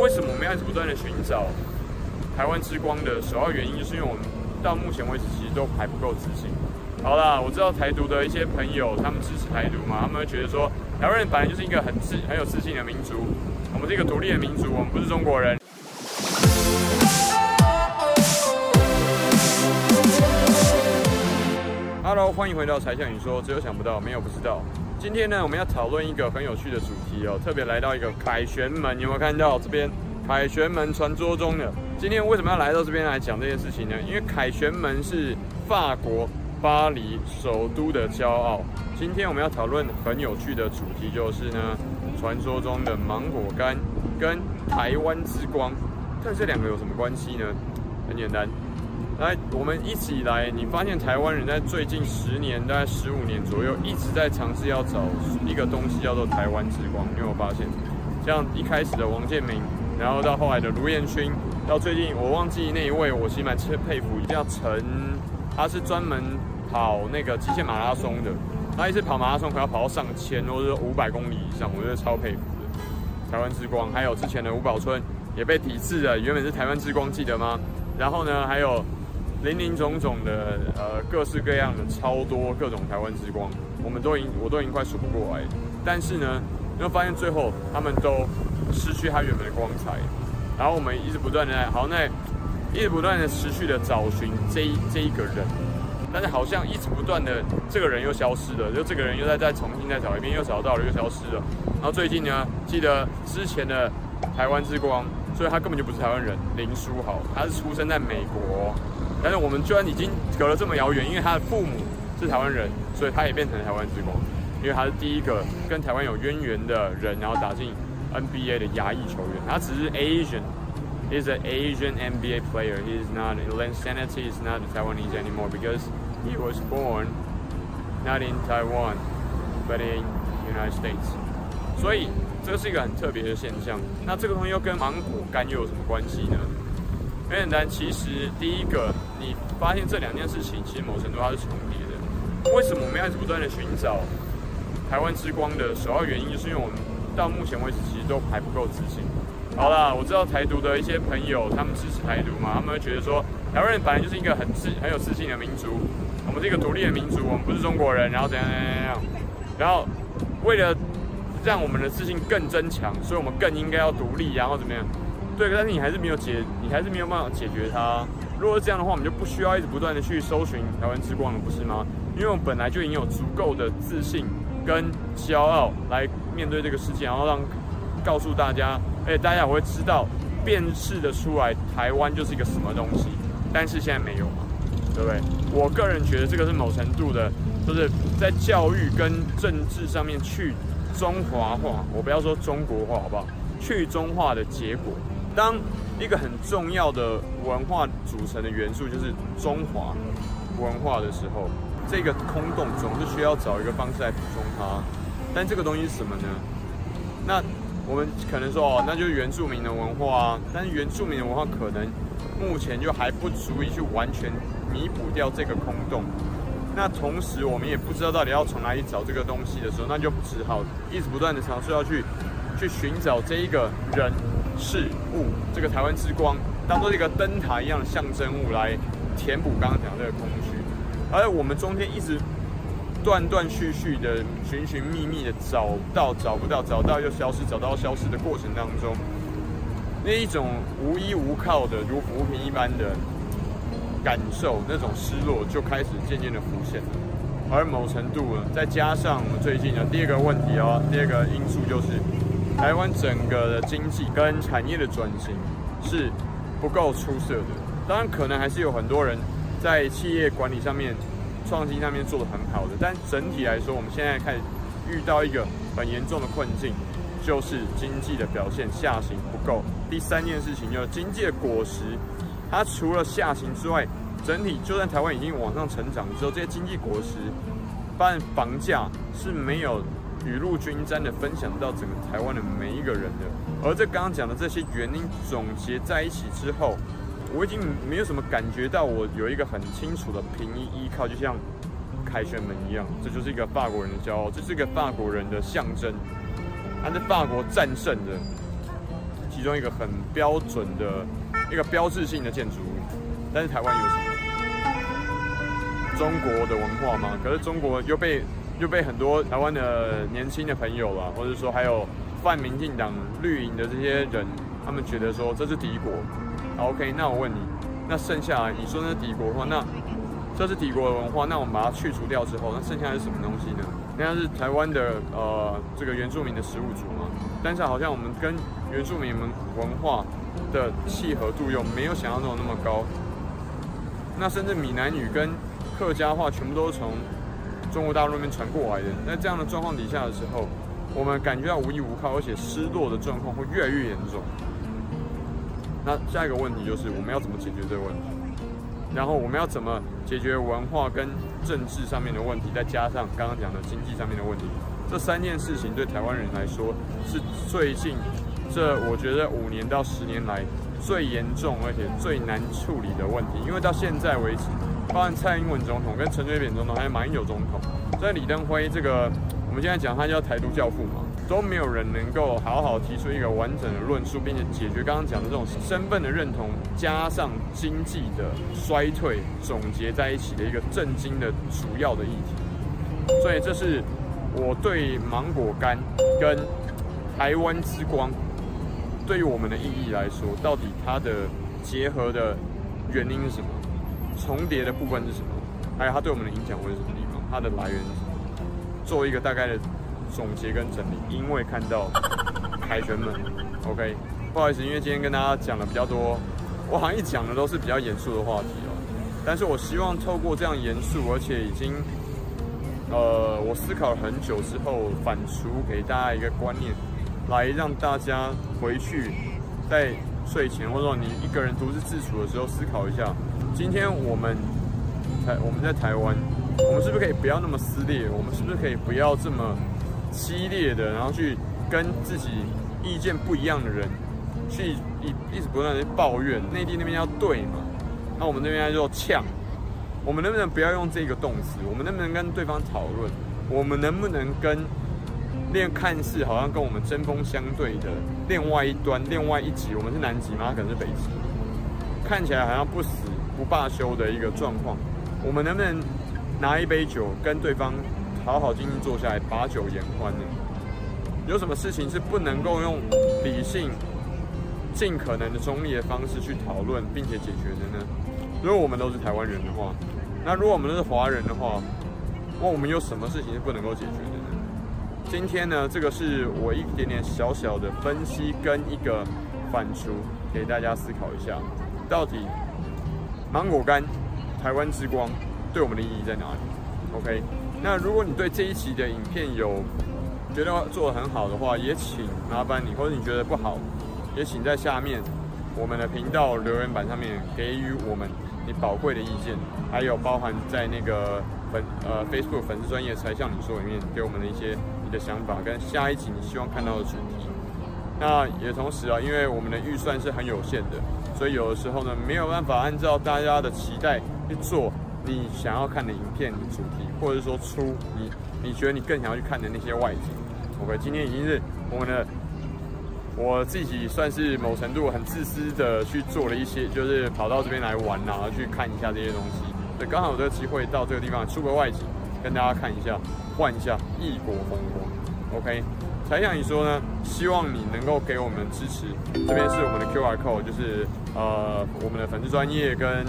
为什么我们要一直不断的寻找台湾之光的首要原因，就是因为我们到目前为止其实都还不够自信。好啦，我知道台独的一些朋友，他们支持台独嘛，他们会觉得说，台湾人本来就是一个很自很有自信的民族，我们是一个独立的民族，我们不是中国人。Hello，欢迎回到柴 Sean 你说，只有想不到，没有不知道。今天呢，我们要讨论一个很有趣的主题哦，特别来到一个凯旋门，有没有看到这边凯旋门传说中的？今天为什么要来到这边来讲这件事情呢？因为凯旋门是法国巴黎首都的骄傲。今天我们要讨论很有趣的主题，就是呢，传说中的芒果干跟台湾之光，但这两个有什么关系呢？很简单。来，我们一直以来。你发现台湾人在最近十年，大概十五年左右，一直在尝试要找一个东西，叫做台湾之光。你有没有发现？像一开始的王建民，然后到后来的卢彦勋，到最近我忘记那一位，我其实蛮佩服，一定要陈，他是专门跑那个极限马拉松的，他一次跑马拉松可要跑到上千或者五百公里以上，我觉得超佩服的。台湾之光，还有之前的吴宝春也被抵制了，原本是台湾之光，记得吗？然后呢，还有。林林总总的，呃，各式各样的超多各种台湾之光，我们都已经我都已经快数不过来。但是呢，你会发现最后他们都失去他原本的光彩。然后我们一直不断的，好，那一直不断的持续的找寻这一这一个人，但是好像一直不断的这个人又消失了，就这个人又再再重新再找一遍，又找到了又消失了。然后最近呢，记得之前的台湾之光，所以他根本就不是台湾人，林书豪，他是出生在美国。但是我们居然已经隔了这么遥远，因为他的父母是台湾人，所以他也变成了台湾之光。因为他是第一个跟台湾有渊源的人，然后打进 NBA 的亚裔球员。他只是 Asian，he's an Asian NBA player. He's not Linsanity is not Taiwanese anymore because he was born not in Taiwan but in United States. 所以这是一个很特别的现象。那这个东西又跟芒果干又有什么关系呢？很简单，其实第一个，你发现这两件事情，其实某程度它是重叠的。为什么我们要一直不断的寻找台湾之光的首要原因，就是因为我们到目前为止其实都还不够自信。好啦，我知道台独的一些朋友，他们支持台独嘛，他们会觉得说，台湾人本来就是一个很自很有自信的民族，我们是一个独立的民族，我们不是中国人，然后怎样怎样怎样，然后为了让我们的自信更增强，所以我们更应该要独立，然后怎么样？对，但是你还是没有解，你还是没有办法解决它。如果是这样的话，我们就不需要一直不断的去搜寻台湾之光了，不是吗？因为我们本来就已经有足够的自信跟骄傲来面对这个世界，然后让告诉大家，哎，大家也会知道辨识的出来台湾就是一个什么东西。但是现在没有嘛，对不对？我个人觉得这个是某程度的，就是在教育跟政治上面去中华化，我不要说中国化，好不好？去中化的结果。当一个很重要的文化组成的元素就是中华文化的时候，这个空洞总是需要找一个方式来补充它。但这个东西是什么呢？那我们可能说哦，那就是原住民的文化啊。但是原住民的文化可能目前就还不足以去完全弥补掉这个空洞。那同时我们也不知道到底要从哪里找这个东西的时候，那就只好一直不断的尝试要去去寻找这一个人。事物，这个台湾之光当做一个灯塔一样的象征物来填补刚刚讲的这个空虚，而我们中间一直断断续续的寻寻觅觅的找到找不到，找到又消失，找到消失的过程当中，那一种无依无靠的如浮萍一般的感受，那种失落就开始渐渐的浮现了。而某程度，再加上我们最近的第二个问题哦，第二个因素就是。台湾整个的经济跟产业的转型是不够出色的，当然可能还是有很多人在企业管理上面、创新上面做得很好的，但整体来说，我们现在开始遇到一个很严重的困境，就是经济的表现下行不够。第三件事情就是经济的果实，它除了下行之外，整体就算台湾已经往上成长之后，这些经济果实，但房价是没有。雨露均沾的分享到整个台湾的每一个人的，而这刚刚讲的这些原因总结在一起之后，我已经没有什么感觉到我有一个很清楚的凭依依靠，就像凯旋门一样，这就是一个法国人的骄傲，这是一个法国人的象征。他在法国战胜的，其中一个很标准的一个标志性的建筑物。但是台湾有什么？中国的文化吗？可是中国又被就被很多台湾的年轻的朋友啊，或者说还有泛民进党绿营的这些人，他们觉得说这是敌国。OK，那我问你，那剩下你说那是敌国的话，那这是敌国的文化，那我们把它去除掉之后，那剩下是什么东西呢？那是台湾的呃这个原住民的食物族吗？但是好像我们跟原住民们文化的契合度又没有想象中那么高。那甚至闽南语跟客家话全部都是从中国大陆那边传过来的。那这样的状况底下的时候，我们感觉到无依无靠，而且失落的状况会越来越严重。那下一个问题就是我们要怎么解决这个问题？然后我们要怎么解决文化跟政治上面的问题，再加上刚刚讲的经济上面的问题？这三件事情对台湾人来说是最近这我觉得五年到十年来最严重而且最难处理的问题。因为到现在为止。包含蔡英文总统、跟陈水扁总统，还有马英九总统，在李登辉这个，我们现在讲他叫台独教父嘛，都没有人能够好好提出一个完整的论述，并且解决刚刚讲的这种身份的认同，加上经济的衰退，总结在一起的一个震惊的主要的议题。所以这是我对芒果干跟台湾之光对于我们的意义来说，到底它的结合的原因是什么？重叠的部分是什么？还有它对我们的影响会是什么地方？它的来源是什么？做一个大概的总结跟整理。因为看到凯旋门，OK，不好意思，因为今天跟大家讲的比较多，我好像一讲的都是比较严肃的话题哦。但是我希望透过这样严肃，而且已经呃，我思考了很久之后，反刍给大家一个观念，来让大家回去在睡前或者说你一个人独自自处的时候思考一下。今天我们台我们在台湾，我们是不是可以不要那么撕裂？我们是不是可以不要这么激烈的，然后去跟自己意见不一样的人去一一直不断的抱怨？内地那边要对嘛？那我们那边要呛？我们能不能不要用这个动词？我们能不能跟对方讨论？我们能不能跟另看似好像跟我们针锋相对的另外一端、另外一极？我们是南极吗？可能是北极，看起来好像不死。不罢休的一个状况，我们能不能拿一杯酒跟对方好好静静坐下来，把酒言欢呢？有什么事情是不能够用理性、尽可能的中立的方式去讨论并且解决的呢？如果我们都是台湾人的话，那如果我们都是华人的话，那我们有什么事情是不能够解决的呢？今天呢，这个是我一点点小小的分析跟一个反刍，给大家思考一下，到底。芒果干，台湾之光，对我们的意义在哪里？OK，那如果你对这一期的影片有觉得做得很好的话，也请麻烦你，或者你觉得不好，也请在下面我们的频道留言板上面给予我们你宝贵的意见，还有包含在那个粉呃 Facebook 粉丝专业才向你说里面给我们的一些你的想法跟下一集你希望看到的主题。那也同时啊，因为我们的预算是很有限的。所以有的时候呢，没有办法按照大家的期待去做你想要看的影片的主题，或者说出你你觉得你更想要去看的那些外景。OK，今天已经是我们的我自己算是某程度很自私的去做了一些，就是跑到这边来玩啊，去看一下这些东西。所以刚好有这个机会到这个地方出个外景，跟大家看一下，换一下异国风光。OK。才想你说呢，希望你能够给我们支持。这边是我们的 QR code，就是呃我们的粉丝专业跟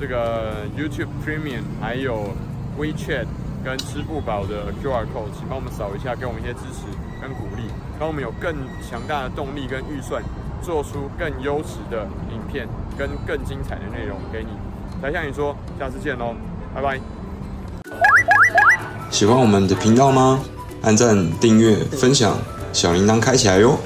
这个 YouTube Premium，还有 WeChat 跟支付宝的 QR code，请帮我们扫一下，给我们一些支持跟鼓励，让我们有更强大的动力跟预算，做出更优质的影片跟更精彩的内容给你。才想你说，下次见喽，拜拜。喜欢我们的频道吗？按赞、订阅、分享，小铃铛开起来哟！